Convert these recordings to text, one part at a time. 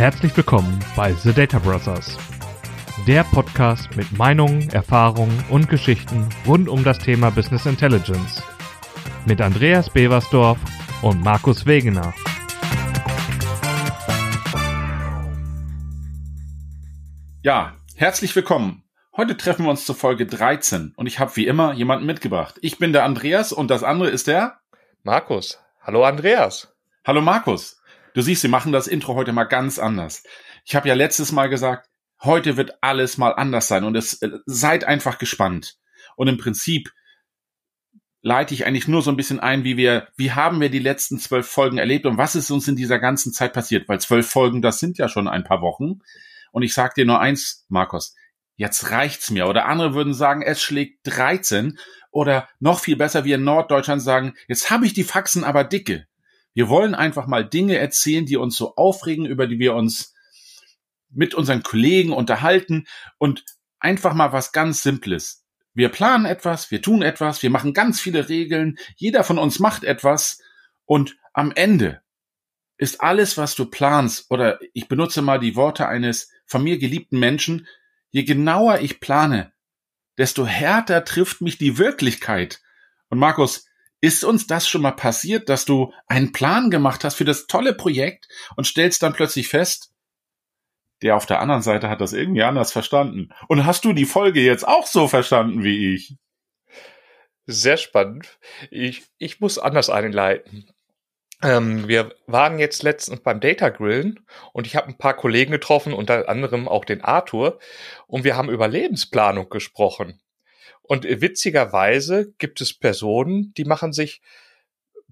Herzlich willkommen bei The Data Brothers, der Podcast mit Meinungen, Erfahrungen und Geschichten rund um das Thema Business Intelligence. Mit Andreas Beversdorf und Markus Wegener. Ja, herzlich willkommen. Heute treffen wir uns zur Folge 13 und ich habe wie immer jemanden mitgebracht. Ich bin der Andreas und das andere ist der Markus. Hallo Andreas. Hallo Markus. Du siehst, sie machen das Intro heute mal ganz anders. Ich habe ja letztes Mal gesagt, heute wird alles mal anders sein und es äh, seid einfach gespannt. Und im Prinzip leite ich eigentlich nur so ein bisschen ein, wie wir, wie haben wir die letzten zwölf Folgen erlebt und was ist uns in dieser ganzen Zeit passiert? Weil zwölf Folgen, das sind ja schon ein paar Wochen. Und ich sag dir nur eins, Markus, jetzt reicht's mir. Oder andere würden sagen, es schlägt 13. Oder noch viel besser, wir in Norddeutschland sagen, jetzt habe ich die Faxen aber dicke. Wir wollen einfach mal Dinge erzählen, die uns so aufregen, über die wir uns mit unseren Kollegen unterhalten und einfach mal was ganz Simples. Wir planen etwas, wir tun etwas, wir machen ganz viele Regeln, jeder von uns macht etwas und am Ende ist alles, was du planst, oder ich benutze mal die Worte eines von mir geliebten Menschen, je genauer ich plane, desto härter trifft mich die Wirklichkeit. Und Markus, ist uns das schon mal passiert, dass du einen Plan gemacht hast für das tolle Projekt und stellst dann plötzlich fest, der auf der anderen Seite hat das irgendwie anders verstanden. Und hast du die Folge jetzt auch so verstanden wie ich? Sehr spannend. Ich, ich muss anders einleiten. Ähm, wir waren jetzt letztens beim Data Grillen und ich habe ein paar Kollegen getroffen, unter anderem auch den Arthur, und wir haben über Lebensplanung gesprochen. Und witzigerweise gibt es Personen, die machen sich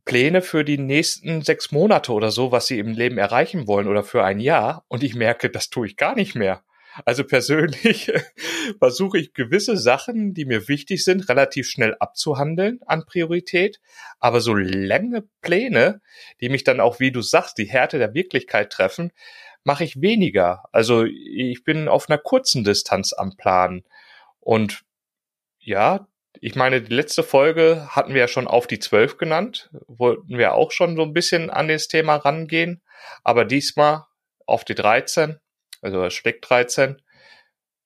Pläne für die nächsten sechs Monate oder so, was sie im Leben erreichen wollen oder für ein Jahr. Und ich merke, das tue ich gar nicht mehr. Also persönlich versuche ich gewisse Sachen, die mir wichtig sind, relativ schnell abzuhandeln an Priorität. Aber so lange Pläne, die mich dann auch, wie du sagst, die Härte der Wirklichkeit treffen, mache ich weniger. Also ich bin auf einer kurzen Distanz am Plan. Und ja, ich meine, die letzte Folge hatten wir ja schon auf die 12 genannt. Wollten wir auch schon so ein bisschen an das Thema rangehen. Aber diesmal auf die 13, also Steck 13.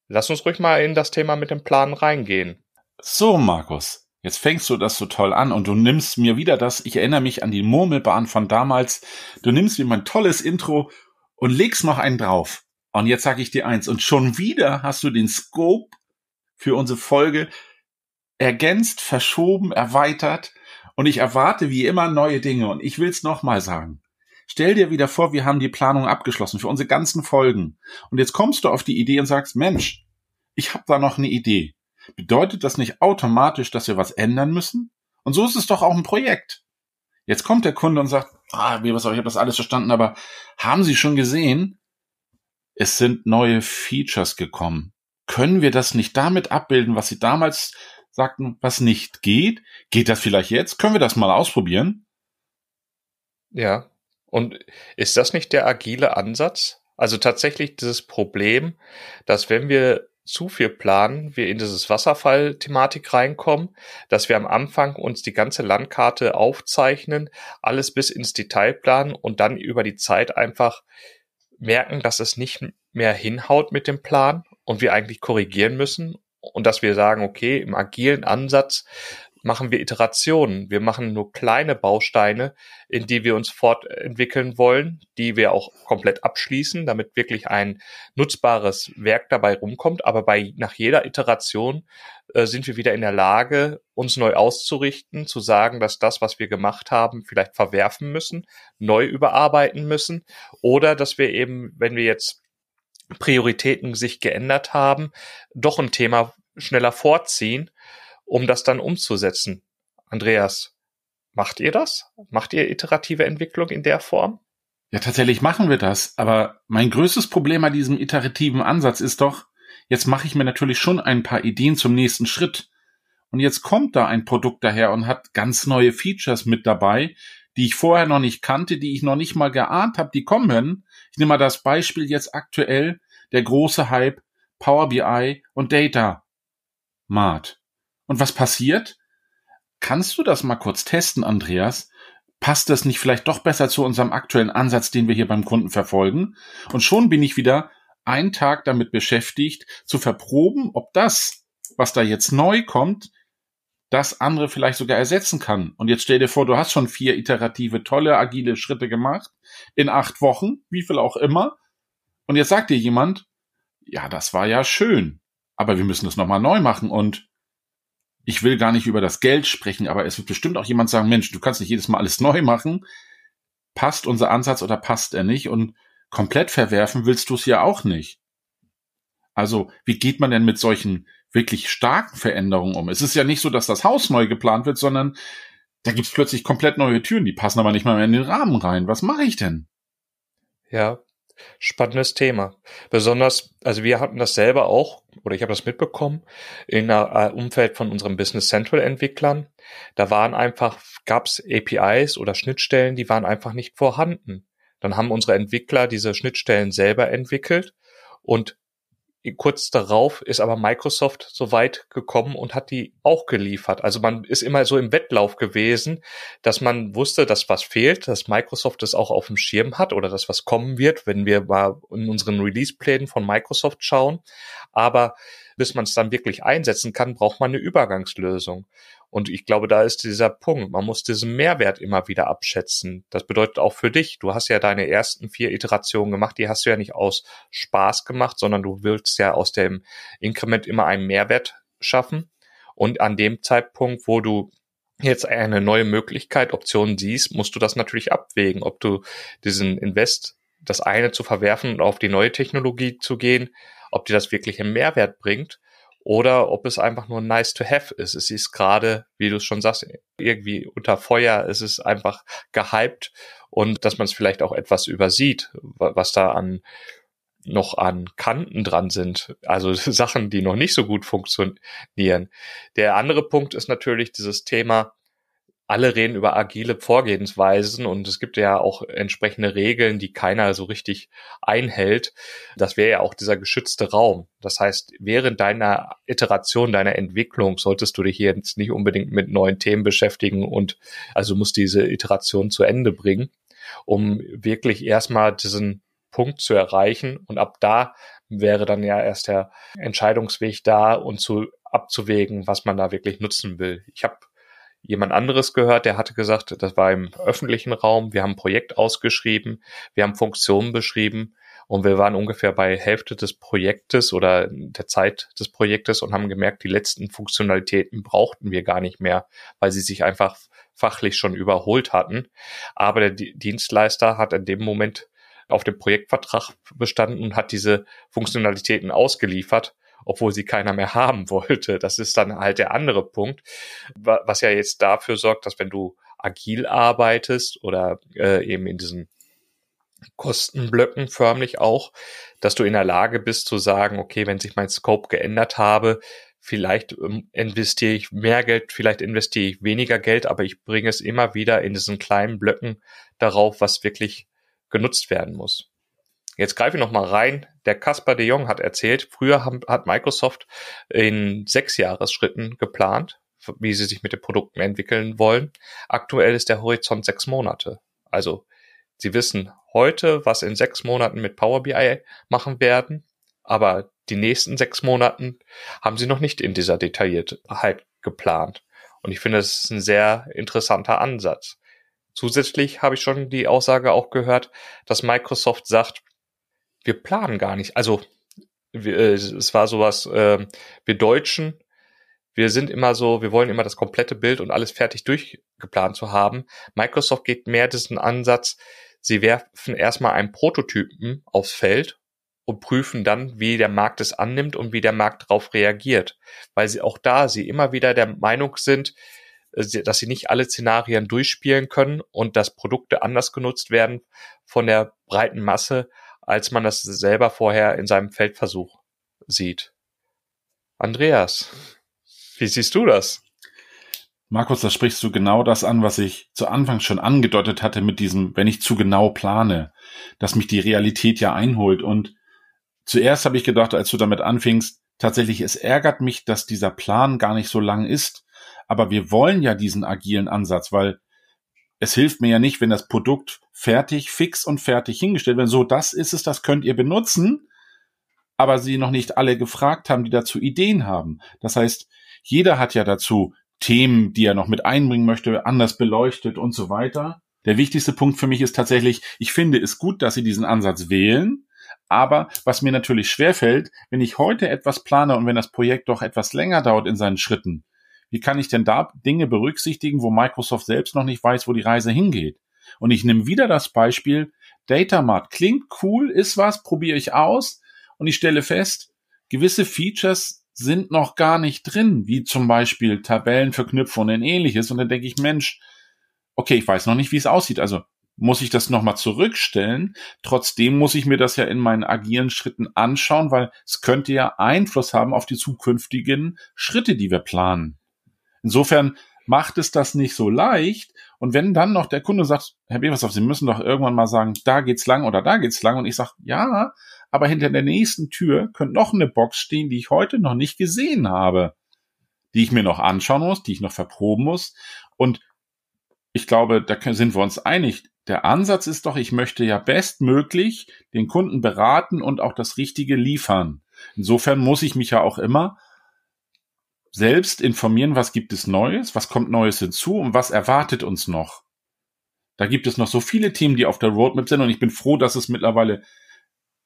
Lass uns ruhig mal in das Thema mit dem Plan reingehen. So, Markus. Jetzt fängst du das so toll an und du nimmst mir wieder das, ich erinnere mich an die Murmelbahn von damals. Du nimmst mir mein tolles Intro und legst noch einen drauf. Und jetzt sage ich dir eins. Und schon wieder hast du den Scope für unsere Folge ergänzt, verschoben, erweitert und ich erwarte wie immer neue Dinge und ich will es nochmal sagen. Stell dir wieder vor, wir haben die Planung abgeschlossen für unsere ganzen Folgen und jetzt kommst du auf die Idee und sagst, Mensch, ich habe da noch eine Idee. Bedeutet das nicht automatisch, dass wir was ändern müssen? Und so ist es doch auch ein Projekt. Jetzt kommt der Kunde und sagt, ah, wie was, ich habe das alles verstanden, aber haben Sie schon gesehen? Es sind neue Features gekommen. Können wir das nicht damit abbilden, was Sie damals sagten, was nicht geht. Geht das vielleicht jetzt? Können wir das mal ausprobieren? Ja. Und ist das nicht der agile Ansatz? Also tatsächlich dieses Problem, dass wenn wir zu viel planen, wir in dieses Wasserfall-Thematik reinkommen, dass wir am Anfang uns die ganze Landkarte aufzeichnen, alles bis ins Detail planen und dann über die Zeit einfach merken, dass es nicht mehr hinhaut mit dem Plan und wir eigentlich korrigieren müssen und dass wir sagen, okay, im agilen Ansatz machen wir Iterationen. Wir machen nur kleine Bausteine, in die wir uns fortentwickeln wollen, die wir auch komplett abschließen, damit wirklich ein nutzbares Werk dabei rumkommt. Aber bei, nach jeder Iteration äh, sind wir wieder in der Lage, uns neu auszurichten, zu sagen, dass das, was wir gemacht haben, vielleicht verwerfen müssen, neu überarbeiten müssen oder dass wir eben, wenn wir jetzt Prioritäten sich geändert haben, doch ein Thema schneller vorziehen, um das dann umzusetzen. Andreas, macht ihr das? Macht ihr iterative Entwicklung in der Form? Ja, tatsächlich machen wir das. Aber mein größtes Problem an diesem iterativen Ansatz ist doch, jetzt mache ich mir natürlich schon ein paar Ideen zum nächsten Schritt. Und jetzt kommt da ein Produkt daher und hat ganz neue Features mit dabei, die ich vorher noch nicht kannte, die ich noch nicht mal geahnt habe, die kommen. Ich nehme mal das Beispiel jetzt aktuell, der große Hype Power BI und Data Mart. Und was passiert? Kannst du das mal kurz testen, Andreas? passt das nicht vielleicht doch besser zu unserem aktuellen Ansatz, den wir hier beim Kunden verfolgen? Und schon bin ich wieder einen Tag damit beschäftigt, zu verproben, ob das, was da jetzt neu kommt, das andere vielleicht sogar ersetzen kann. Und jetzt stell dir vor, du hast schon vier iterative, tolle, agile Schritte gemacht in acht Wochen, wie viel auch immer. Und jetzt sagt dir jemand, ja, das war ja schön, aber wir müssen das nochmal neu machen und ich will gar nicht über das Geld sprechen, aber es wird bestimmt auch jemand sagen, Mensch, du kannst nicht jedes Mal alles neu machen. Passt unser Ansatz oder passt er nicht? Und komplett verwerfen willst du es ja auch nicht. Also, wie geht man denn mit solchen wirklich starken Veränderungen um? Es ist ja nicht so, dass das Haus neu geplant wird, sondern da gibt's plötzlich komplett neue Türen, die passen aber nicht mal mehr in den Rahmen rein. Was mache ich denn? Ja, Spannendes Thema. Besonders, also wir hatten das selber auch, oder ich habe das mitbekommen, in einem Umfeld von unseren Business Central Entwicklern. Da waren einfach, gab es APIs oder Schnittstellen, die waren einfach nicht vorhanden. Dann haben unsere Entwickler diese Schnittstellen selber entwickelt und kurz darauf ist aber Microsoft so weit gekommen und hat die auch geliefert. Also man ist immer so im Wettlauf gewesen, dass man wusste, dass was fehlt, dass Microsoft es auch auf dem Schirm hat oder dass was kommen wird, wenn wir mal in unseren Release-Plänen von Microsoft schauen. Aber bis man es dann wirklich einsetzen kann, braucht man eine Übergangslösung. Und ich glaube, da ist dieser Punkt. Man muss diesen Mehrwert immer wieder abschätzen. Das bedeutet auch für dich. Du hast ja deine ersten vier Iterationen gemacht. Die hast du ja nicht aus Spaß gemacht, sondern du willst ja aus dem Inkrement immer einen Mehrwert schaffen. Und an dem Zeitpunkt, wo du jetzt eine neue Möglichkeit, Option siehst, musst du das natürlich abwägen, ob du diesen Invest, das eine zu verwerfen und auf die neue Technologie zu gehen, ob dir das wirklich einen Mehrwert bringt oder ob es einfach nur nice to have ist. Es ist gerade, wie du es schon sagst, irgendwie unter Feuer, es ist einfach gehypt und dass man es vielleicht auch etwas übersieht, was da an noch an Kanten dran sind, also Sachen, die noch nicht so gut funktionieren. Der andere Punkt ist natürlich dieses Thema, alle reden über agile Vorgehensweisen und es gibt ja auch entsprechende Regeln, die keiner so richtig einhält. Das wäre ja auch dieser geschützte Raum. Das heißt, während deiner Iteration, deiner Entwicklung solltest du dich hier jetzt nicht unbedingt mit neuen Themen beschäftigen und also musst diese Iteration zu Ende bringen, um wirklich erstmal diesen Punkt zu erreichen und ab da wäre dann ja erst der Entscheidungsweg da und zu abzuwägen, was man da wirklich nutzen will. Ich habe jemand anderes gehört, der hatte gesagt, das war im öffentlichen Raum, wir haben ein Projekt ausgeschrieben, wir haben Funktionen beschrieben und wir waren ungefähr bei Hälfte des Projektes oder der Zeit des Projektes und haben gemerkt, die letzten Funktionalitäten brauchten wir gar nicht mehr, weil sie sich einfach fachlich schon überholt hatten. Aber der Dienstleister hat in dem Moment auf dem Projektvertrag bestanden und hat diese Funktionalitäten ausgeliefert obwohl sie keiner mehr haben wollte. Das ist dann halt der andere Punkt, was ja jetzt dafür sorgt, dass wenn du agil arbeitest oder äh, eben in diesen Kostenblöcken förmlich auch, dass du in der Lage bist zu sagen, okay, wenn sich mein Scope geändert habe, vielleicht ähm, investiere ich mehr Geld, vielleicht investiere ich weniger Geld, aber ich bringe es immer wieder in diesen kleinen Blöcken darauf, was wirklich genutzt werden muss. Jetzt greife ich noch mal rein. Der Caspar de Jong hat erzählt, früher hat Microsoft in sechs Jahresschritten geplant, wie sie sich mit den Produkten entwickeln wollen. Aktuell ist der Horizont sechs Monate. Also sie wissen heute, was in sechs Monaten mit Power BI machen werden, aber die nächsten sechs Monaten haben sie noch nicht in dieser Detailliertheit geplant. Und ich finde, das ist ein sehr interessanter Ansatz. Zusätzlich habe ich schon die Aussage auch gehört, dass Microsoft sagt, wir planen gar nicht. Also wir, äh, es war sowas, äh, wir Deutschen, wir sind immer so, wir wollen immer das komplette Bild und alles fertig durchgeplant zu haben. Microsoft geht mehr diesen Ansatz, sie werfen erstmal einen Prototypen aufs Feld und prüfen dann, wie der Markt es annimmt und wie der Markt darauf reagiert. Weil sie auch da, sie immer wieder der Meinung sind, äh, dass sie nicht alle Szenarien durchspielen können und dass Produkte anders genutzt werden von der breiten Masse, als man das selber vorher in seinem Feldversuch sieht. Andreas, wie siehst du das? Markus, da sprichst du genau das an, was ich zu Anfang schon angedeutet hatte mit diesem, wenn ich zu genau plane, dass mich die Realität ja einholt. Und zuerst habe ich gedacht, als du damit anfingst, tatsächlich, es ärgert mich, dass dieser Plan gar nicht so lang ist. Aber wir wollen ja diesen agilen Ansatz, weil es hilft mir ja nicht, wenn das Produkt fertig, fix und fertig hingestellt wird. So, das ist es, das könnt ihr benutzen, aber sie noch nicht alle gefragt haben, die dazu Ideen haben. Das heißt, jeder hat ja dazu Themen, die er noch mit einbringen möchte, anders beleuchtet und so weiter. Der wichtigste Punkt für mich ist tatsächlich, ich finde es gut, dass sie diesen Ansatz wählen. Aber was mir natürlich schwerfällt, wenn ich heute etwas plane und wenn das Projekt doch etwas länger dauert in seinen Schritten, wie kann ich denn da Dinge berücksichtigen, wo Microsoft selbst noch nicht weiß, wo die Reise hingeht? Und ich nehme wieder das Beispiel, Datamart klingt cool, ist was, probiere ich aus und ich stelle fest, gewisse Features sind noch gar nicht drin, wie zum Beispiel Tabellenverknüpfungen und ähnliches. Und dann denke ich, Mensch, okay, ich weiß noch nicht, wie es aussieht. Also muss ich das nochmal zurückstellen. Trotzdem muss ich mir das ja in meinen agilen Schritten anschauen, weil es könnte ja Einfluss haben auf die zukünftigen Schritte, die wir planen. Insofern macht es das nicht so leicht. Und wenn dann noch der Kunde sagt, Herr Beversdorf, Sie müssen doch irgendwann mal sagen, da geht's lang oder da geht's lang. Und ich sage, ja, aber hinter der nächsten Tür könnte noch eine Box stehen, die ich heute noch nicht gesehen habe, die ich mir noch anschauen muss, die ich noch verproben muss. Und ich glaube, da sind wir uns einig. Der Ansatz ist doch, ich möchte ja bestmöglich den Kunden beraten und auch das Richtige liefern. Insofern muss ich mich ja auch immer selbst informieren, was gibt es Neues, was kommt Neues hinzu und was erwartet uns noch. Da gibt es noch so viele Themen, die auf der Roadmap sind und ich bin froh, dass es mittlerweile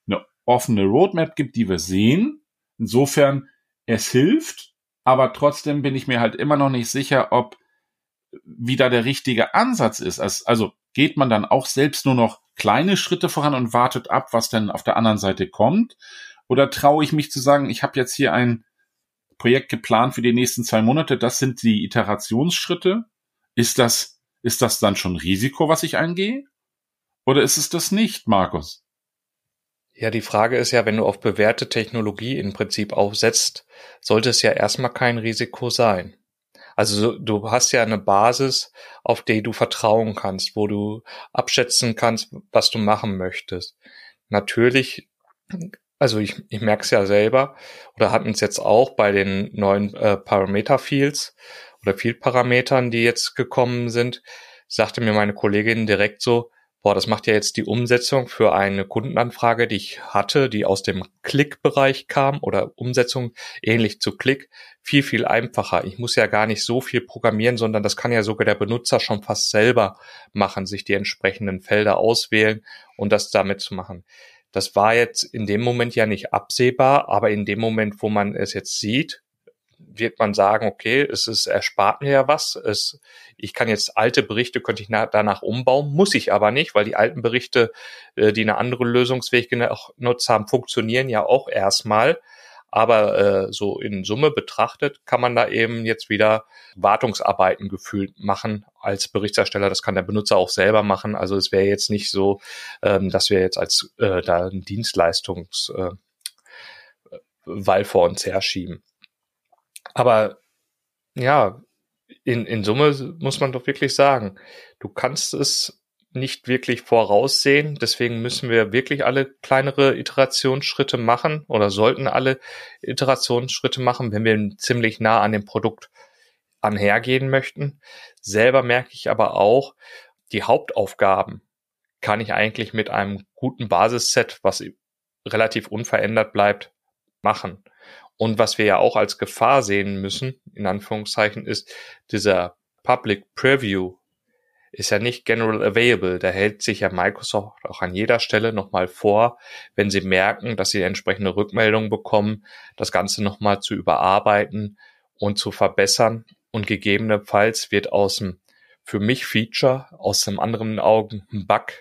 eine offene Roadmap gibt, die wir sehen. Insofern, es hilft, aber trotzdem bin ich mir halt immer noch nicht sicher, ob wieder der richtige Ansatz ist. Also geht man dann auch selbst nur noch kleine Schritte voran und wartet ab, was denn auf der anderen Seite kommt? Oder traue ich mich zu sagen, ich habe jetzt hier ein Projekt geplant für die nächsten zwei Monate. Das sind die Iterationsschritte. Ist das, ist das dann schon Risiko, was ich eingehe? Oder ist es das nicht, Markus? Ja, die Frage ist ja, wenn du auf bewährte Technologie im Prinzip aufsetzt, sollte es ja erstmal kein Risiko sein. Also du hast ja eine Basis, auf die du vertrauen kannst, wo du abschätzen kannst, was du machen möchtest. Natürlich also ich, ich merke es ja selber oder hatten es jetzt auch bei den neuen äh, Parameter-Fields oder Field-Parametern, die jetzt gekommen sind, sagte mir meine Kollegin direkt so, boah, das macht ja jetzt die Umsetzung für eine Kundenanfrage, die ich hatte, die aus dem Klick-Bereich kam oder Umsetzung ähnlich zu Klick, viel, viel einfacher. Ich muss ja gar nicht so viel programmieren, sondern das kann ja sogar der Benutzer schon fast selber machen, sich die entsprechenden Felder auswählen und das damit zu machen. Das war jetzt in dem Moment ja nicht absehbar, aber in dem Moment, wo man es jetzt sieht, wird man sagen, okay, es ist, erspart mir ja was. Es, ich kann jetzt alte Berichte, könnte ich nach, danach umbauen, muss ich aber nicht, weil die alten Berichte, äh, die eine andere Lösungsweg genutzt haben, funktionieren ja auch erstmal. Aber äh, so in Summe betrachtet kann man da eben jetzt wieder Wartungsarbeiten gefühlt machen als Berichtersteller. Das kann der Benutzer auch selber machen. Also es wäre jetzt nicht so, ähm, dass wir jetzt als äh, da einen Dienstleistungs äh, Wall vor uns herschieben. Aber ja, in, in Summe muss man doch wirklich sagen, du kannst es nicht wirklich voraussehen. Deswegen müssen wir wirklich alle kleinere Iterationsschritte machen oder sollten alle Iterationsschritte machen, wenn wir ziemlich nah an dem Produkt anhergehen möchten. Selber merke ich aber auch, die Hauptaufgaben kann ich eigentlich mit einem guten Basisset, was relativ unverändert bleibt, machen. Und was wir ja auch als Gefahr sehen müssen, in Anführungszeichen, ist dieser Public Preview ist ja nicht general available. Da hält sich ja Microsoft auch an jeder Stelle nochmal vor, wenn sie merken, dass sie entsprechende Rückmeldungen bekommen, das Ganze nochmal zu überarbeiten und zu verbessern. Und gegebenenfalls wird aus dem für mich Feature, aus dem anderen Augen ein Bug,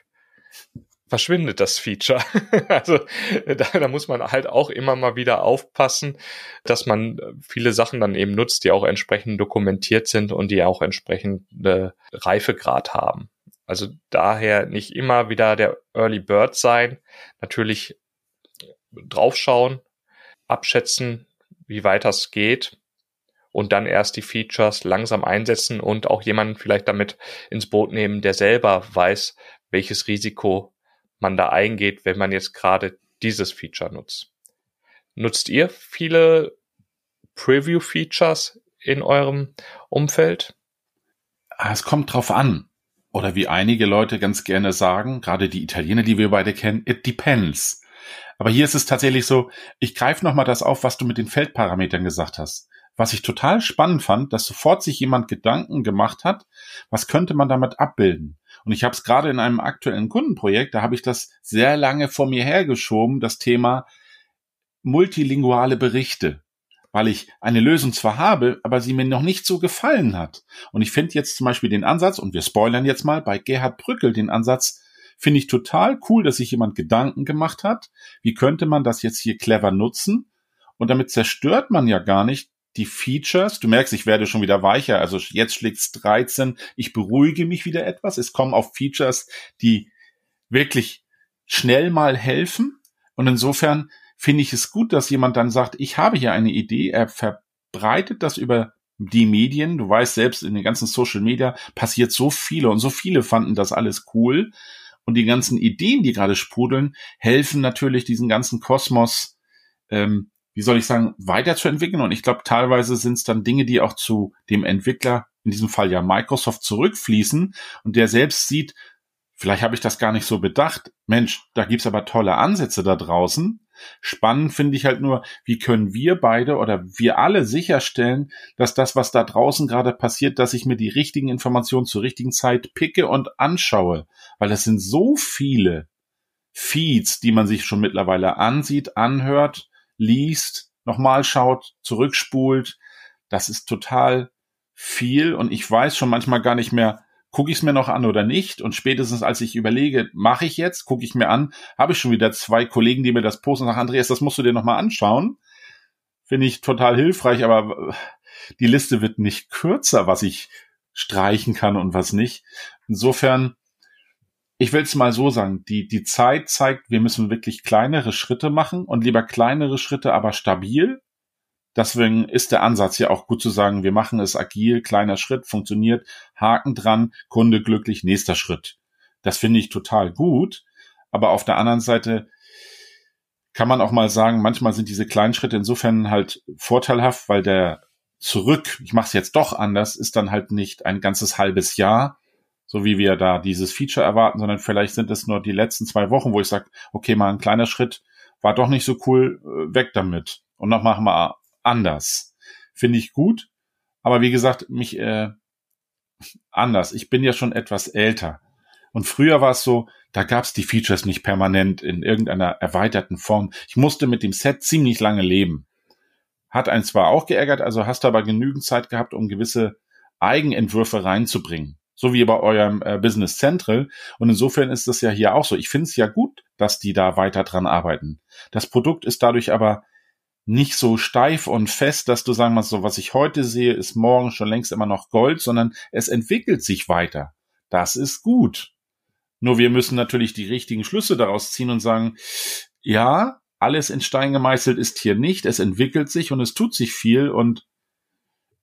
verschwindet das Feature. also da, da, muss man halt auch immer mal wieder aufpassen, dass man viele Sachen dann eben nutzt, die auch entsprechend dokumentiert sind und die auch entsprechende Reifegrad haben. Also daher nicht immer wieder der Early Bird sein, natürlich draufschauen, abschätzen, wie weit das geht und dann erst die Features langsam einsetzen und auch jemanden vielleicht damit ins Boot nehmen, der selber weiß, welches Risiko man da eingeht, wenn man jetzt gerade dieses Feature nutzt. Nutzt ihr viele Preview-Features in eurem Umfeld? Ah, es kommt drauf an. Oder wie einige Leute ganz gerne sagen, gerade die Italiener, die wir beide kennen, it depends. Aber hier ist es tatsächlich so, ich greife nochmal das auf, was du mit den Feldparametern gesagt hast. Was ich total spannend fand, dass sofort sich jemand Gedanken gemacht hat, was könnte man damit abbilden. Und ich habe es gerade in einem aktuellen Kundenprojekt, da habe ich das sehr lange vor mir hergeschoben, das Thema multilinguale Berichte weil ich eine Lösung zwar habe, aber sie mir noch nicht so gefallen hat. Und ich finde jetzt zum Beispiel den Ansatz, und wir spoilern jetzt mal bei Gerhard Brückel den Ansatz, finde ich total cool, dass sich jemand Gedanken gemacht hat, wie könnte man das jetzt hier clever nutzen? Und damit zerstört man ja gar nicht die Features. Du merkst, ich werde schon wieder weicher. Also jetzt schlägt's 13. Ich beruhige mich wieder etwas. Es kommen auf Features, die wirklich schnell mal helfen. Und insofern finde ich es gut, dass jemand dann sagt, ich habe hier eine Idee, er verbreitet das über die Medien. Du weißt selbst, in den ganzen Social Media passiert so viele und so viele fanden das alles cool. Und die ganzen Ideen, die gerade sprudeln, helfen natürlich diesen ganzen Kosmos, ähm, wie soll ich sagen, weiterzuentwickeln. Und ich glaube, teilweise sind es dann Dinge, die auch zu dem Entwickler, in diesem Fall ja Microsoft, zurückfließen und der selbst sieht, vielleicht habe ich das gar nicht so bedacht. Mensch, da gibt's aber tolle Ansätze da draußen. Spannend finde ich halt nur, wie können wir beide oder wir alle sicherstellen, dass das, was da draußen gerade passiert, dass ich mir die richtigen Informationen zur richtigen Zeit picke und anschaue. Weil es sind so viele Feeds, die man sich schon mittlerweile ansieht, anhört, liest, nochmal schaut, zurückspult. Das ist total viel und ich weiß schon manchmal gar nicht mehr, gucke ich es mir noch an oder nicht? Und spätestens als ich überlege, mache ich jetzt, gucke ich mir an, habe ich schon wieder zwei Kollegen, die mir das posten und sagen, Andreas, das musst du dir noch mal anschauen. Finde ich total hilfreich, aber die Liste wird nicht kürzer, was ich streichen kann und was nicht. Insofern, ich will es mal so sagen, die, die Zeit zeigt, wir müssen wirklich kleinere Schritte machen und lieber kleinere Schritte, aber stabil Deswegen ist der Ansatz ja auch gut zu sagen, wir machen es agil, kleiner Schritt, funktioniert, Haken dran, Kunde glücklich, nächster Schritt. Das finde ich total gut. Aber auf der anderen Seite kann man auch mal sagen, manchmal sind diese kleinen Schritte insofern halt vorteilhaft, weil der zurück, ich mache es jetzt doch anders, ist dann halt nicht ein ganzes halbes Jahr, so wie wir da dieses Feature erwarten, sondern vielleicht sind es nur die letzten zwei Wochen, wo ich sage, okay, mal ein kleiner Schritt, war doch nicht so cool, äh, weg damit. Und noch machen wir anders. Finde ich gut. Aber wie gesagt, mich äh, anders. Ich bin ja schon etwas älter. Und früher war es so, da gab es die Features nicht permanent in irgendeiner erweiterten Form. Ich musste mit dem Set ziemlich lange leben. Hat einen zwar auch geärgert, also hast du aber genügend Zeit gehabt, um gewisse Eigenentwürfe reinzubringen. So wie bei eurem äh, Business Central. Und insofern ist das ja hier auch so. Ich finde es ja gut, dass die da weiter dran arbeiten. Das Produkt ist dadurch aber nicht so steif und fest, dass du sagen musst, so was ich heute sehe, ist morgen schon längst immer noch Gold, sondern es entwickelt sich weiter. Das ist gut. Nur wir müssen natürlich die richtigen Schlüsse daraus ziehen und sagen, ja, alles in Stein gemeißelt ist hier nicht, es entwickelt sich und es tut sich viel und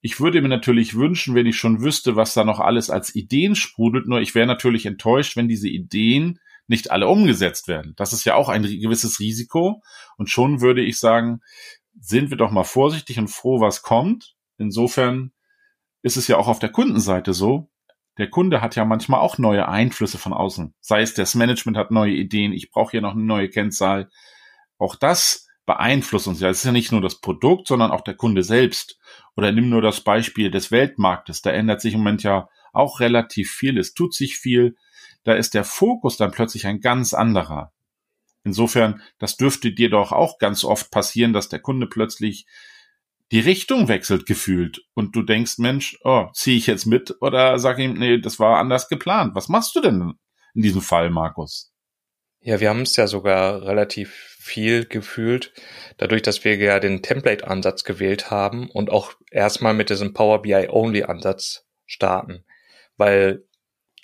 ich würde mir natürlich wünschen, wenn ich schon wüsste, was da noch alles als Ideen sprudelt, nur ich wäre natürlich enttäuscht, wenn diese Ideen nicht alle umgesetzt werden. Das ist ja auch ein gewisses Risiko. Und schon würde ich sagen, sind wir doch mal vorsichtig und froh, was kommt. Insofern ist es ja auch auf der Kundenseite so. Der Kunde hat ja manchmal auch neue Einflüsse von außen. Sei es das Management hat neue Ideen, ich brauche hier noch eine neue Kennzahl. Auch das beeinflusst uns ja. Es ist ja nicht nur das Produkt, sondern auch der Kunde selbst. Oder nimm nur das Beispiel des Weltmarktes. Da ändert sich im Moment ja auch relativ viel. Es tut sich viel da ist der Fokus dann plötzlich ein ganz anderer. Insofern, das dürfte dir doch auch ganz oft passieren, dass der Kunde plötzlich die Richtung wechselt gefühlt und du denkst, Mensch, oh, ziehe ich jetzt mit oder sag ihm, nee, das war anders geplant. Was machst du denn in diesem Fall, Markus? Ja, wir haben es ja sogar relativ viel gefühlt, dadurch, dass wir ja den Template-Ansatz gewählt haben und auch erstmal mit diesem Power BI-Only-Ansatz starten. Weil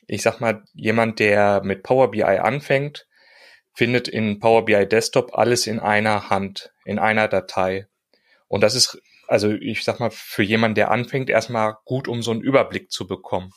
ich sag mal, jemand, der mit Power BI anfängt, findet in Power BI Desktop alles in einer Hand, in einer Datei. Und das ist also ich sag mal, für jemanden, der anfängt, erstmal gut, um so einen Überblick zu bekommen.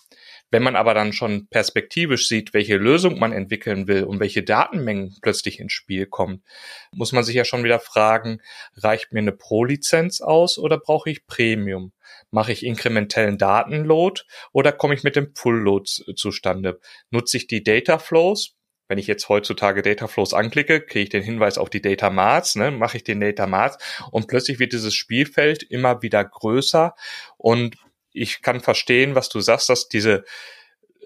Wenn man aber dann schon perspektivisch sieht, welche Lösung man entwickeln will und welche Datenmengen plötzlich ins Spiel kommen, muss man sich ja schon wieder fragen, reicht mir eine Pro-Lizenz aus oder brauche ich Premium? Mache ich inkrementellen Datenload oder komme ich mit dem Full-Load zustande? Nutze ich die Data Flows? Wenn ich jetzt heutzutage Data Flows anklicke, kriege ich den Hinweis auf die Data Marts, ne, mache ich den Data Marts und plötzlich wird dieses Spielfeld immer wieder größer und ich kann verstehen, was du sagst, dass diese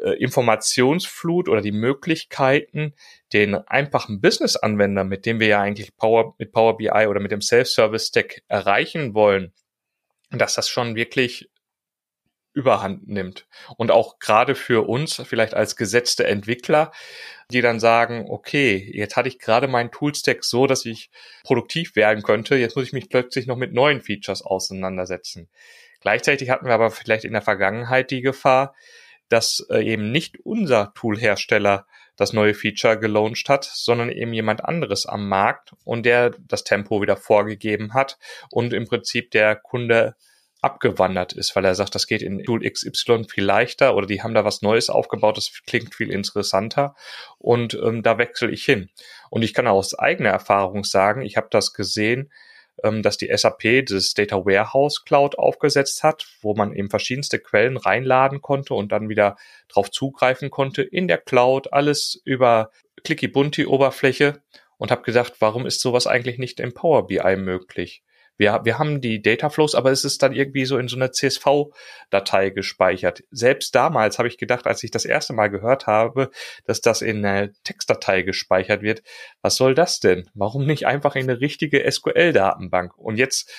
äh, Informationsflut oder die Möglichkeiten, den einfachen Business-Anwender, mit dem wir ja eigentlich Power, mit Power BI oder mit dem Self-Service-Stack erreichen wollen, dass das schon wirklich überhand nimmt. Und auch gerade für uns, vielleicht als gesetzte Entwickler, die dann sagen, okay, jetzt hatte ich gerade meinen Toolstack so, dass ich produktiv werden könnte, jetzt muss ich mich plötzlich noch mit neuen Features auseinandersetzen. Gleichzeitig hatten wir aber vielleicht in der Vergangenheit die Gefahr, dass äh, eben nicht unser Toolhersteller das neue Feature gelauncht hat, sondern eben jemand anderes am Markt und der das Tempo wieder vorgegeben hat und im Prinzip der Kunde abgewandert ist, weil er sagt, das geht in Tool XY viel leichter oder die haben da was Neues aufgebaut, das klingt viel interessanter und ähm, da wechsle ich hin. Und ich kann aus eigener Erfahrung sagen, ich habe das gesehen, ähm, dass die SAP das Data Warehouse Cloud aufgesetzt hat, wo man eben verschiedenste Quellen reinladen konnte und dann wieder drauf zugreifen konnte in der Cloud, alles über Clicky Bunti Oberfläche und habe gedacht, warum ist sowas eigentlich nicht im Power BI möglich? Wir, wir haben die Data Flows, aber es ist dann irgendwie so in so einer CSV-Datei gespeichert. Selbst damals habe ich gedacht, als ich das erste Mal gehört habe, dass das in einer Textdatei gespeichert wird, was soll das denn? Warum nicht einfach in eine richtige SQL-Datenbank? Und jetzt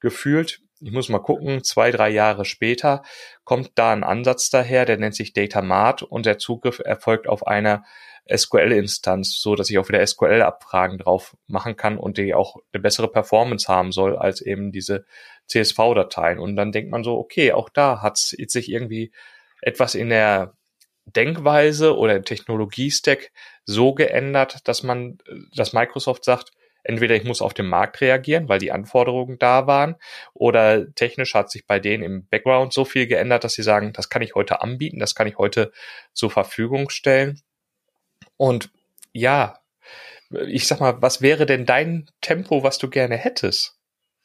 gefühlt, ich muss mal gucken, zwei, drei Jahre später kommt da ein Ansatz daher, der nennt sich Data Mart und der Zugriff erfolgt auf einer SQL-Instanz, so dass ich auch wieder SQL-Abfragen drauf machen kann und die auch eine bessere Performance haben soll als eben diese CSV-Dateien. Und dann denkt man so, okay, auch da hat sich irgendwie etwas in der Denkweise oder im Technologiestack so geändert, dass man, dass Microsoft sagt, entweder ich muss auf den Markt reagieren, weil die Anforderungen da waren, oder technisch hat sich bei denen im Background so viel geändert, dass sie sagen, das kann ich heute anbieten, das kann ich heute zur Verfügung stellen. Und ja, ich sag mal, was wäre denn dein Tempo, was du gerne hättest,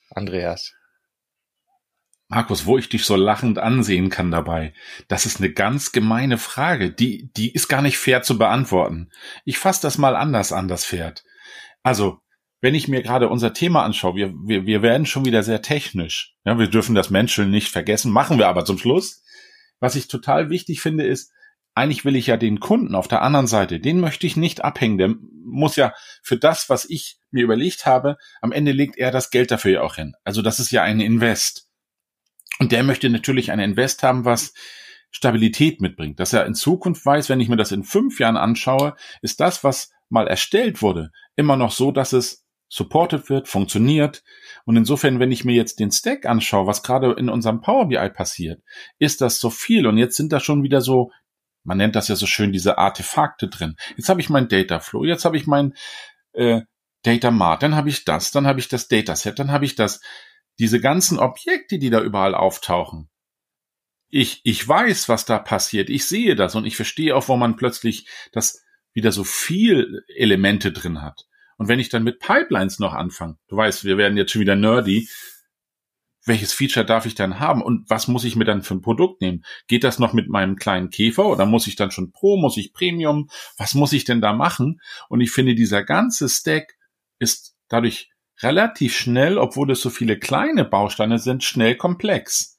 Andreas? Markus, wo ich dich so lachend ansehen kann dabei, das ist eine ganz gemeine Frage. Die, die ist gar nicht fair zu beantworten. Ich fasse das mal anders an, das Pferd. Also, wenn ich mir gerade unser Thema anschaue, wir, wir, wir werden schon wieder sehr technisch. Ja, wir dürfen das Menschen nicht vergessen, machen wir aber zum Schluss. Was ich total wichtig finde, ist, eigentlich will ich ja den Kunden auf der anderen Seite, den möchte ich nicht abhängen. Der muss ja für das, was ich mir überlegt habe, am Ende legt er das Geld dafür ja auch hin. Also das ist ja ein Invest. Und der möchte natürlich ein Invest haben, was Stabilität mitbringt. Dass er in Zukunft weiß, wenn ich mir das in fünf Jahren anschaue, ist das, was mal erstellt wurde, immer noch so, dass es supported wird, funktioniert. Und insofern, wenn ich mir jetzt den Stack anschaue, was gerade in unserem Power BI passiert, ist das so viel. Und jetzt sind da schon wieder so man nennt das ja so schön diese Artefakte drin. Jetzt habe ich mein Data Flow, jetzt habe ich mein äh, Data Mart, dann habe ich das, dann habe ich das Dataset, dann habe ich das. Diese ganzen Objekte, die da überall auftauchen. Ich, ich weiß, was da passiert. Ich sehe das und ich verstehe auch, wo man plötzlich das wieder so viel Elemente drin hat. Und wenn ich dann mit Pipelines noch anfange, du weißt, wir werden jetzt schon wieder nerdy, welches Feature darf ich dann haben und was muss ich mir dann für ein Produkt nehmen? Geht das noch mit meinem kleinen Käfer oder muss ich dann schon Pro, muss ich Premium? Was muss ich denn da machen? Und ich finde, dieser ganze Stack ist dadurch relativ schnell, obwohl es so viele kleine Bausteine sind, schnell komplex.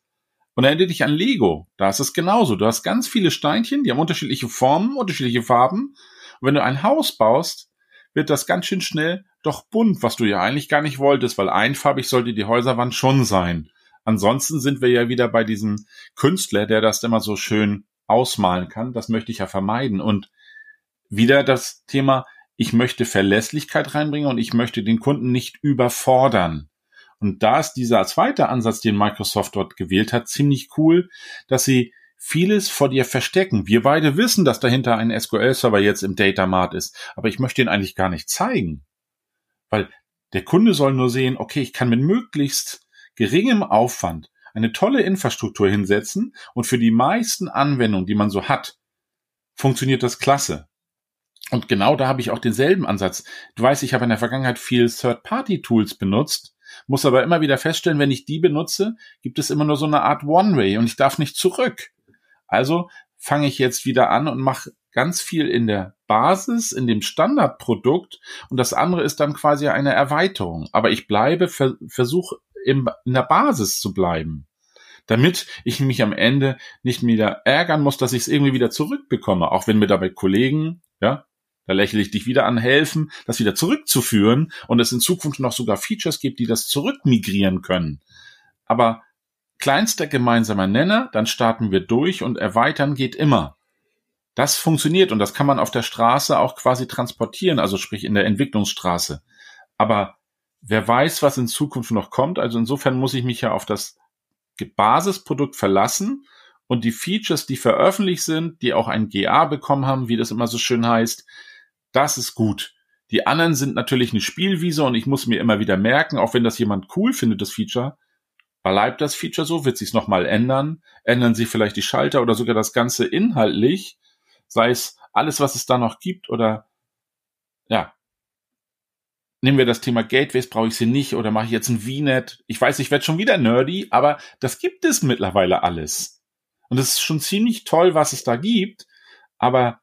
Und erinnere dich an Lego. Da ist es genauso. Du hast ganz viele Steinchen, die haben unterschiedliche Formen, unterschiedliche Farben. Und wenn du ein Haus baust, wird das ganz schön schnell doch bunt, was du ja eigentlich gar nicht wolltest, weil einfarbig sollte die Häuserwand schon sein. Ansonsten sind wir ja wieder bei diesem Künstler, der das immer so schön ausmalen kann. Das möchte ich ja vermeiden. Und wieder das Thema, ich möchte Verlässlichkeit reinbringen und ich möchte den Kunden nicht überfordern. Und da ist dieser zweite Ansatz, den Microsoft dort gewählt hat, ziemlich cool, dass sie vieles vor dir verstecken. Wir beide wissen, dass dahinter ein SQL-Server jetzt im Datamart ist, aber ich möchte ihn eigentlich gar nicht zeigen. Weil der Kunde soll nur sehen, okay, ich kann mit möglichst geringem Aufwand eine tolle Infrastruktur hinsetzen und für die meisten Anwendungen, die man so hat, funktioniert das klasse. Und genau da habe ich auch denselben Ansatz. Du weißt, ich habe in der Vergangenheit viel Third-Party-Tools benutzt, muss aber immer wieder feststellen, wenn ich die benutze, gibt es immer nur so eine Art One-Way und ich darf nicht zurück. Also fange ich jetzt wieder an und mache ganz viel in der Basis, in dem Standardprodukt und das andere ist dann quasi eine Erweiterung. Aber ich bleibe, ver versuche in der Basis zu bleiben damit ich mich am Ende nicht wieder ärgern muss, dass ich es irgendwie wieder zurückbekomme, auch wenn mir dabei Kollegen, ja, da lächle ich dich wieder an, helfen, das wieder zurückzuführen und es in Zukunft noch sogar Features gibt, die das zurückmigrieren können. Aber kleinster gemeinsamer Nenner, dann starten wir durch und erweitern geht immer. Das funktioniert und das kann man auf der Straße auch quasi transportieren, also sprich in der Entwicklungsstraße. Aber wer weiß, was in Zukunft noch kommt, also insofern muss ich mich ja auf das Basisprodukt verlassen und die Features, die veröffentlicht sind, die auch ein GA bekommen haben, wie das immer so schön heißt, das ist gut. Die anderen sind natürlich eine Spielwiese und ich muss mir immer wieder merken, auch wenn das jemand cool findet, das Feature, bleibt das Feature so, wird sich nochmal ändern, ändern sich vielleicht die Schalter oder sogar das Ganze inhaltlich, sei es alles, was es da noch gibt oder ja. Nehmen wir das Thema Gateways, brauche ich sie nicht oder mache ich jetzt ein VNet? Ich weiß, ich werde schon wieder nerdy, aber das gibt es mittlerweile alles. Und es ist schon ziemlich toll, was es da gibt, aber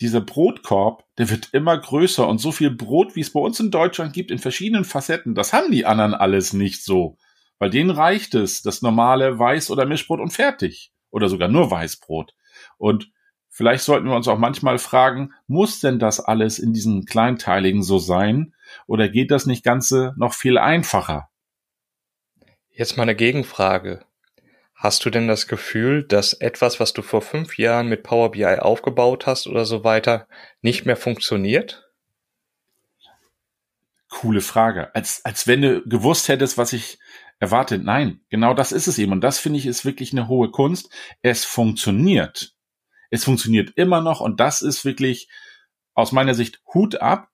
dieser Brotkorb, der wird immer größer und so viel Brot, wie es bei uns in Deutschland gibt, in verschiedenen Facetten, das haben die anderen alles nicht so. Weil denen reicht es, das normale Weiß- oder Mischbrot und fertig. Oder sogar nur Weißbrot. Und vielleicht sollten wir uns auch manchmal fragen, muss denn das alles in diesen Kleinteiligen so sein? Oder geht das nicht Ganze noch viel einfacher? Jetzt mal eine Gegenfrage. Hast du denn das Gefühl, dass etwas, was du vor fünf Jahren mit Power BI aufgebaut hast oder so weiter, nicht mehr funktioniert? Coole Frage. Als, als wenn du gewusst hättest, was ich erwarte. Nein, genau das ist es eben. Und das finde ich ist wirklich eine hohe Kunst. Es funktioniert. Es funktioniert immer noch und das ist wirklich aus meiner Sicht Hut ab.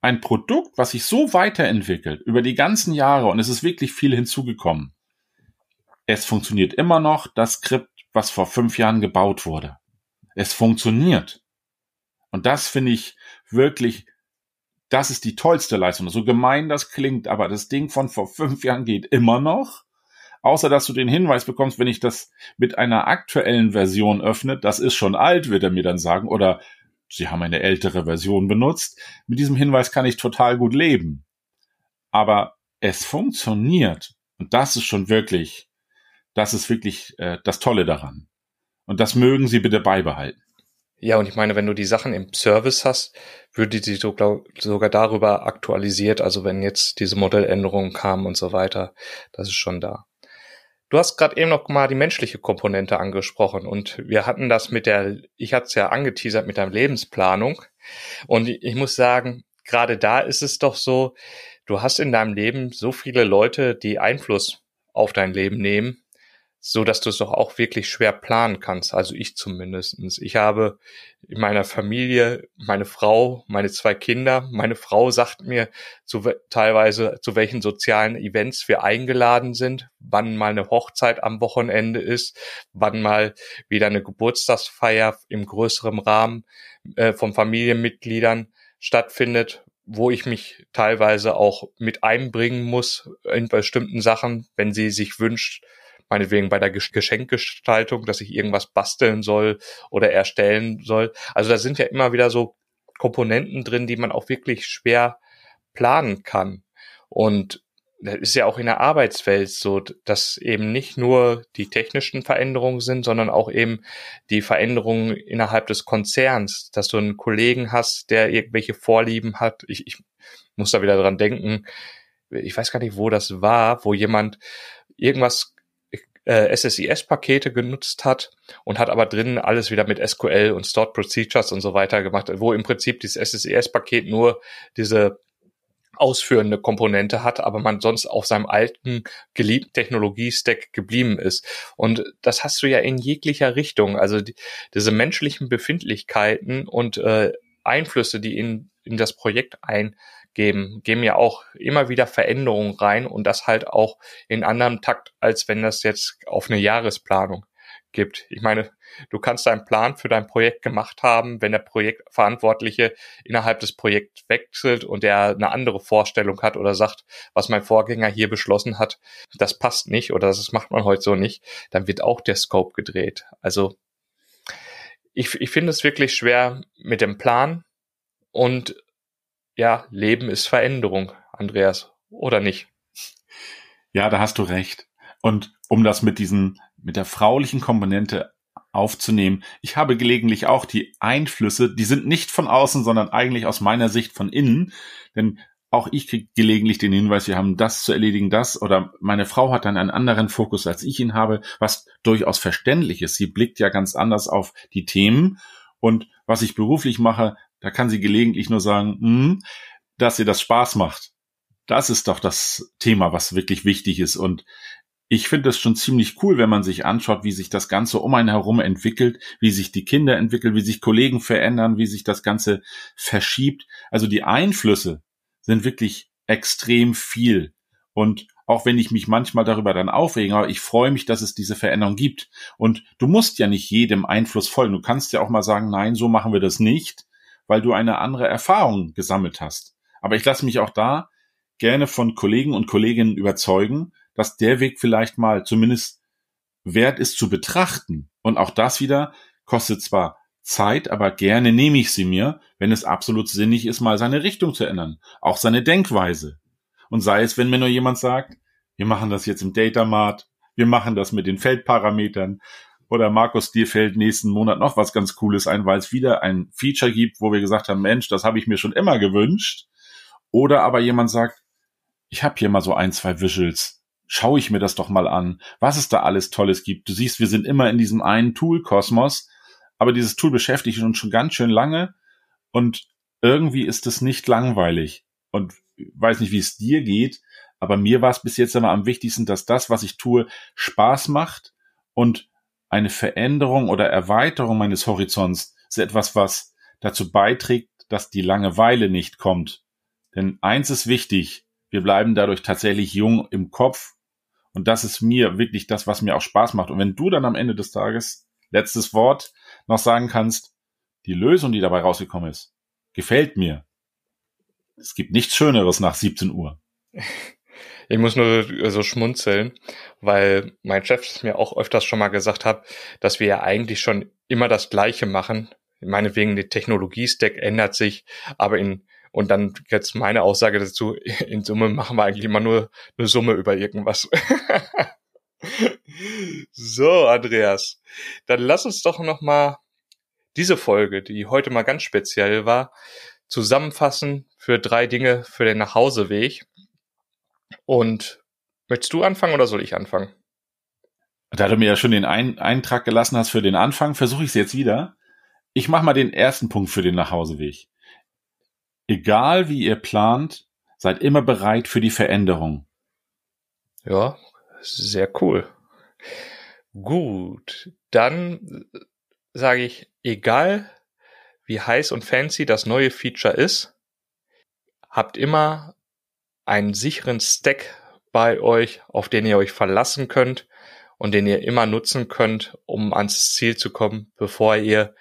Ein Produkt, was sich so weiterentwickelt über die ganzen Jahre und es ist wirklich viel hinzugekommen es funktioniert immer noch das Skript, was vor fünf Jahren gebaut wurde. Es funktioniert. Und das finde ich wirklich, das ist die tollste Leistung. So gemein das klingt, aber das Ding von vor fünf Jahren geht immer noch. Außer dass du den Hinweis bekommst, wenn ich das mit einer aktuellen Version öffne, das ist schon alt, wird er mir dann sagen, oder sie haben eine ältere Version benutzt. Mit diesem Hinweis kann ich total gut leben. Aber es funktioniert. Und das ist schon wirklich das ist wirklich äh, das Tolle daran. Und das mögen Sie bitte beibehalten. Ja, und ich meine, wenn du die Sachen im Service hast, würde die so, glaub, sogar darüber aktualisiert, also wenn jetzt diese Modelländerungen kamen und so weiter, das ist schon da. Du hast gerade eben noch mal die menschliche Komponente angesprochen und wir hatten das mit der, ich hatte es ja angeteasert mit der Lebensplanung und ich muss sagen, gerade da ist es doch so, du hast in deinem Leben so viele Leute, die Einfluss auf dein Leben nehmen so dass du es doch auch wirklich schwer planen kannst. Also ich zumindestens. Ich habe in meiner Familie meine Frau, meine zwei Kinder. Meine Frau sagt mir zu, teilweise, zu welchen sozialen Events wir eingeladen sind, wann mal eine Hochzeit am Wochenende ist, wann mal wieder eine Geburtstagsfeier im größeren Rahmen äh, von Familienmitgliedern stattfindet, wo ich mich teilweise auch mit einbringen muss in bestimmten Sachen, wenn sie sich wünscht, meinetwegen bei der Geschenkgestaltung, dass ich irgendwas basteln soll oder erstellen soll. Also da sind ja immer wieder so Komponenten drin, die man auch wirklich schwer planen kann. Und das ist ja auch in der Arbeitswelt so, dass eben nicht nur die technischen Veränderungen sind, sondern auch eben die Veränderungen innerhalb des Konzerns, dass du einen Kollegen hast, der irgendwelche Vorlieben hat. Ich, ich muss da wieder dran denken. Ich weiß gar nicht, wo das war, wo jemand irgendwas äh, SSIS-Pakete genutzt hat und hat aber drinnen alles wieder mit SQL und Stored Procedures und so weiter gemacht, wo im Prinzip dieses SSIS-Paket nur diese ausführende Komponente hat, aber man sonst auf seinem alten geliebten Technologie-Stack geblieben ist. Und das hast du ja in jeglicher Richtung. Also die, diese menschlichen Befindlichkeiten und äh, Einflüsse, die in, in das Projekt ein geben, geben ja auch immer wieder Veränderungen rein und das halt auch in anderem Takt, als wenn das jetzt auf eine Jahresplanung gibt. Ich meine, du kannst deinen Plan für dein Projekt gemacht haben, wenn der Projektverantwortliche innerhalb des Projekts wechselt und er eine andere Vorstellung hat oder sagt, was mein Vorgänger hier beschlossen hat, das passt nicht oder das macht man heute so nicht, dann wird auch der Scope gedreht. Also ich, ich finde es wirklich schwer mit dem Plan und ja, Leben ist Veränderung, Andreas, oder nicht? Ja, da hast du recht. Und um das mit diesen, mit der fraulichen Komponente aufzunehmen, ich habe gelegentlich auch die Einflüsse, die sind nicht von außen, sondern eigentlich aus meiner Sicht von innen. Denn auch ich kriege gelegentlich den Hinweis, wir haben das zu erledigen, das oder meine Frau hat dann einen anderen Fokus, als ich ihn habe, was durchaus verständlich ist. Sie blickt ja ganz anders auf die Themen und was ich beruflich mache, da kann sie gelegentlich nur sagen, hm, dass ihr das Spaß macht. Das ist doch das Thema, was wirklich wichtig ist und ich finde es schon ziemlich cool, wenn man sich anschaut, wie sich das Ganze um einen herum entwickelt, wie sich die Kinder entwickeln, wie sich Kollegen verändern, wie sich das Ganze verschiebt. Also die Einflüsse, sind wirklich extrem viel. Und auch wenn ich mich manchmal darüber dann aufrege, aber ich freue mich, dass es diese Veränderung gibt. Und du musst ja nicht jedem Einfluss folgen. Du kannst ja auch mal sagen, nein, so machen wir das nicht, weil du eine andere Erfahrung gesammelt hast. Aber ich lasse mich auch da gerne von Kollegen und Kolleginnen überzeugen, dass der Weg vielleicht mal zumindest wert ist zu betrachten. Und auch das wieder kostet zwar Zeit, aber gerne nehme ich sie mir, wenn es absolut sinnig ist, mal seine Richtung zu ändern, auch seine Denkweise. Und sei es, wenn mir nur jemand sagt, wir machen das jetzt im Datamart, wir machen das mit den Feldparametern, oder Markus, dir fällt nächsten Monat noch was ganz Cooles ein, weil es wieder ein Feature gibt, wo wir gesagt haben, Mensch, das habe ich mir schon immer gewünscht. Oder aber jemand sagt, ich habe hier mal so ein, zwei Visuals, schaue ich mir das doch mal an, was es da alles Tolles gibt. Du siehst, wir sind immer in diesem einen Tool-Kosmos aber dieses Tool beschäftigt uns schon ganz schön lange und irgendwie ist es nicht langweilig. Und weiß nicht, wie es dir geht, aber mir war es bis jetzt immer am wichtigsten, dass das, was ich tue, Spaß macht und eine Veränderung oder Erweiterung meines Horizonts ist etwas, was dazu beiträgt, dass die Langeweile nicht kommt. Denn eins ist wichtig, wir bleiben dadurch tatsächlich jung im Kopf und das ist mir wirklich das, was mir auch Spaß macht. Und wenn du dann am Ende des Tages, letztes Wort, noch sagen kannst, die Lösung, die dabei rausgekommen ist, gefällt mir. Es gibt nichts Schöneres nach 17 Uhr. Ich muss nur so schmunzeln, weil mein Chef mir auch öfters schon mal gesagt hat, dass wir ja eigentlich schon immer das Gleiche machen. Ich meine, wegen der Technologie-Stack ändert sich, aber in, und dann jetzt meine Aussage dazu, in Summe machen wir eigentlich immer nur eine Summe über irgendwas. so, Andreas, dann lass uns doch noch mal diese Folge, die heute mal ganz speziell war, zusammenfassen für drei Dinge für den Nachhauseweg. Und möchtest du anfangen oder soll ich anfangen? Da du mir ja schon den Ein Eintrag gelassen hast für den Anfang, versuche ich es jetzt wieder. Ich mache mal den ersten Punkt für den Nachhauseweg. Egal wie ihr plant, seid immer bereit für die Veränderung. Ja, sehr cool. Gut, dann sage ich, egal wie heiß und fancy das neue Feature ist, habt immer einen sicheren Stack bei euch, auf den ihr euch verlassen könnt und den ihr immer nutzen könnt, um ans Ziel zu kommen, bevor ihr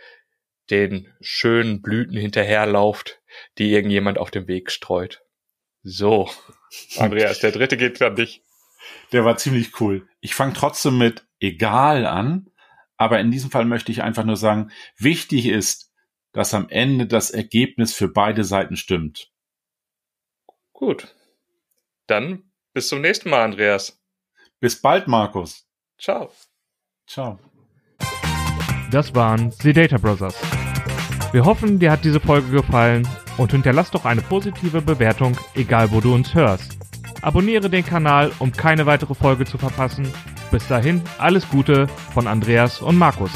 den schönen Blüten hinterherlauft, die irgendjemand auf dem Weg streut. So, Andreas, der dritte geht an dich. Der war ziemlich cool. Ich fange trotzdem mit egal an, aber in diesem Fall möchte ich einfach nur sagen, wichtig ist, dass am Ende das Ergebnis für beide Seiten stimmt. Gut. Dann bis zum nächsten Mal, Andreas. Bis bald, Markus. Ciao. Ciao. Das waren The Data Brothers. Wir hoffen, dir hat diese Folge gefallen und hinterlass doch eine positive Bewertung, egal wo du uns hörst. Abonniere den Kanal, um keine weitere Folge zu verpassen. Bis dahin, alles Gute von Andreas und Markus.